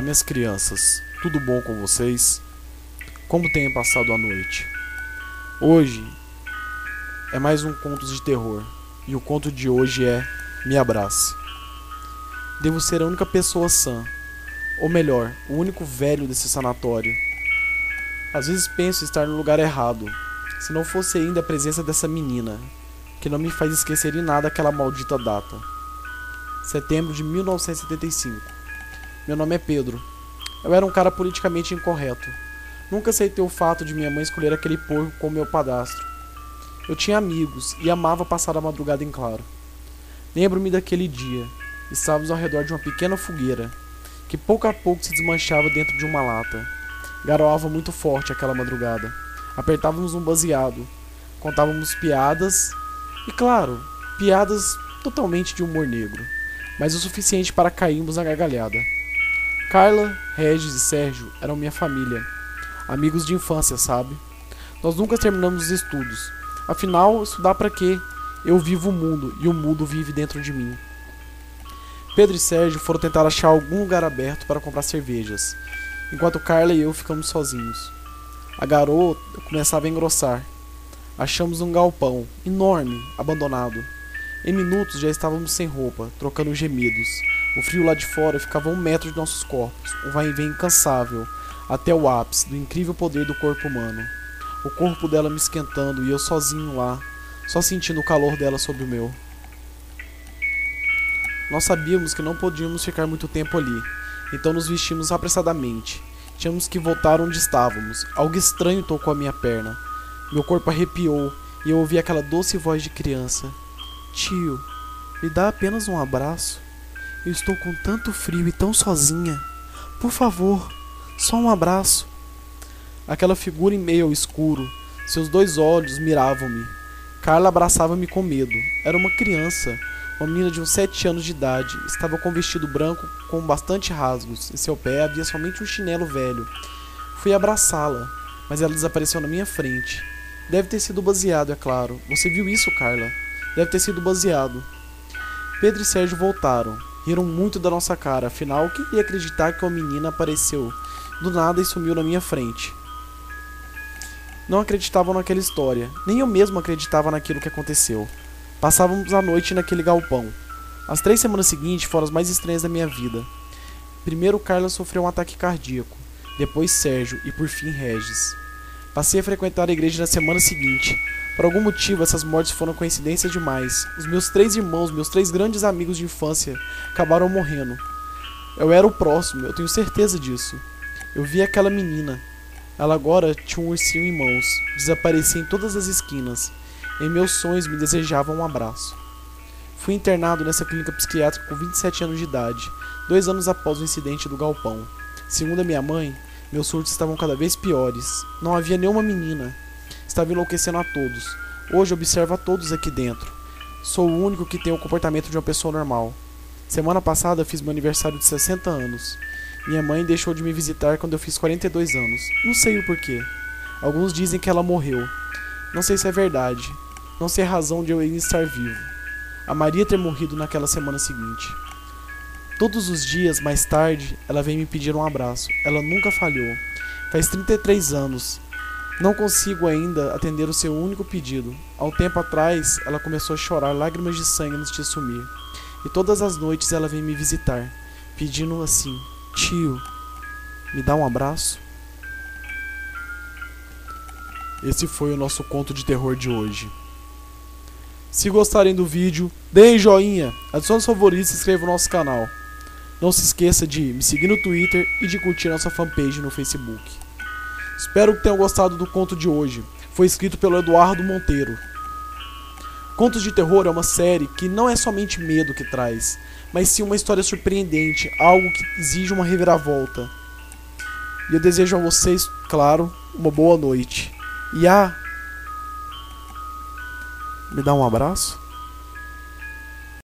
Minhas crianças, tudo bom com vocês? Como têm passado a noite? Hoje é mais um conto de terror e o conto de hoje é Me Abrace. Devo ser a única pessoa sã, ou melhor, o único velho desse sanatório. Às vezes penso estar no lugar errado, se não fosse ainda a presença dessa menina, que não me faz esquecer em nada aquela maldita data. Setembro de 1975. Meu nome é Pedro. Eu era um cara politicamente incorreto. Nunca aceitei o fato de minha mãe escolher aquele porco como meu padastro. Eu tinha amigos e amava passar a madrugada em claro. Lembro-me daquele dia. Estávamos ao redor de uma pequena fogueira, que pouco a pouco se desmanchava dentro de uma lata. Garoava muito forte aquela madrugada. Apertávamos um baseado, contávamos piadas e, claro, piadas totalmente de humor negro, mas o suficiente para cairmos na gargalhada. Carla, Regis e Sérgio eram minha família. Amigos de infância, sabe? Nós nunca terminamos os estudos. Afinal, estudar para quê? Eu vivo o mundo e o mundo vive dentro de mim. Pedro e Sérgio foram tentar achar algum lugar aberto para comprar cervejas, enquanto Carla e eu ficamos sozinhos. A garoa começava a engrossar. Achamos um galpão enorme, abandonado. Em minutos já estávamos sem roupa, trocando gemidos. O frio lá de fora ficava a um metro de nossos corpos, um vai e vem incansável, até o ápice do incrível poder do corpo humano. O corpo dela me esquentando e eu sozinho lá, só sentindo o calor dela sobre o meu. Nós sabíamos que não podíamos ficar muito tempo ali, então nos vestimos apressadamente. Tínhamos que voltar onde estávamos. Algo estranho tocou a minha perna. Meu corpo arrepiou e eu ouvi aquela doce voz de criança: Tio, me dá apenas um abraço. Eu estou com tanto frio e tão sozinha. Por favor, só um abraço. Aquela figura em meio ao escuro, seus dois olhos miravam-me. Carla abraçava-me com medo. Era uma criança, uma menina de uns sete anos de idade. Estava com um vestido branco com bastante rasgos. Em seu pé havia somente um chinelo velho. Fui abraçá-la, mas ela desapareceu na minha frente. Deve ter sido baseado, é claro. Você viu isso, Carla? Deve ter sido baseado. Pedro e Sérgio voltaram. Riram muito da nossa cara, afinal, quem ia acreditar que uma menina apareceu do nada e sumiu na minha frente? Não acreditavam naquela história, nem eu mesmo acreditava naquilo que aconteceu. Passávamos a noite naquele galpão. As três semanas seguintes foram as mais estranhas da minha vida. Primeiro, Carla sofreu um ataque cardíaco, depois Sérgio e por fim Regis. Passei a frequentar a igreja na semana seguinte, por algum motivo, essas mortes foram coincidência demais. Os meus três irmãos, meus três grandes amigos de infância, acabaram morrendo. Eu era o próximo, eu tenho certeza disso. Eu vi aquela menina. Ela agora tinha um ursinho em mãos, desaparecia em todas as esquinas. Em meus sonhos me desejava um abraço. Fui internado nessa clínica psiquiátrica com 27 anos de idade, dois anos após o incidente do galpão. Segundo a minha mãe, meus surtos estavam cada vez piores. Não havia nenhuma menina, estava enlouquecendo a todos. Hoje observo a todos aqui dentro. Sou o único que tem o comportamento de uma pessoa normal. Semana passada fiz meu aniversário de 60 anos. Minha mãe deixou de me visitar quando eu fiz 42 anos. Não sei o porquê. Alguns dizem que ela morreu. Não sei se é verdade. Não sei a razão de eu estar vivo. A Maria ter morrido naquela semana seguinte. Todos os dias, mais tarde, ela vem me pedir um abraço. Ela nunca falhou. Faz 33 anos. Não consigo ainda atender o seu único pedido. Há um tempo atrás, ela começou a chorar lágrimas de sangue antes de sumir. E todas as noites ela vem me visitar, pedindo assim: Tio, me dá um abraço? Esse foi o nosso conto de terror de hoje. Se gostarem do vídeo, deem joinha, adicione os favoritos e se inscreva no nosso canal. Não se esqueça de me seguir no Twitter e de curtir nossa fanpage no Facebook. Espero que tenham gostado do conto de hoje. Foi escrito pelo Eduardo Monteiro. Contos de Terror é uma série que não é somente medo que traz, mas sim uma história surpreendente, algo que exige uma reviravolta. E eu desejo a vocês, claro, uma boa noite. E a. Me dá um abraço?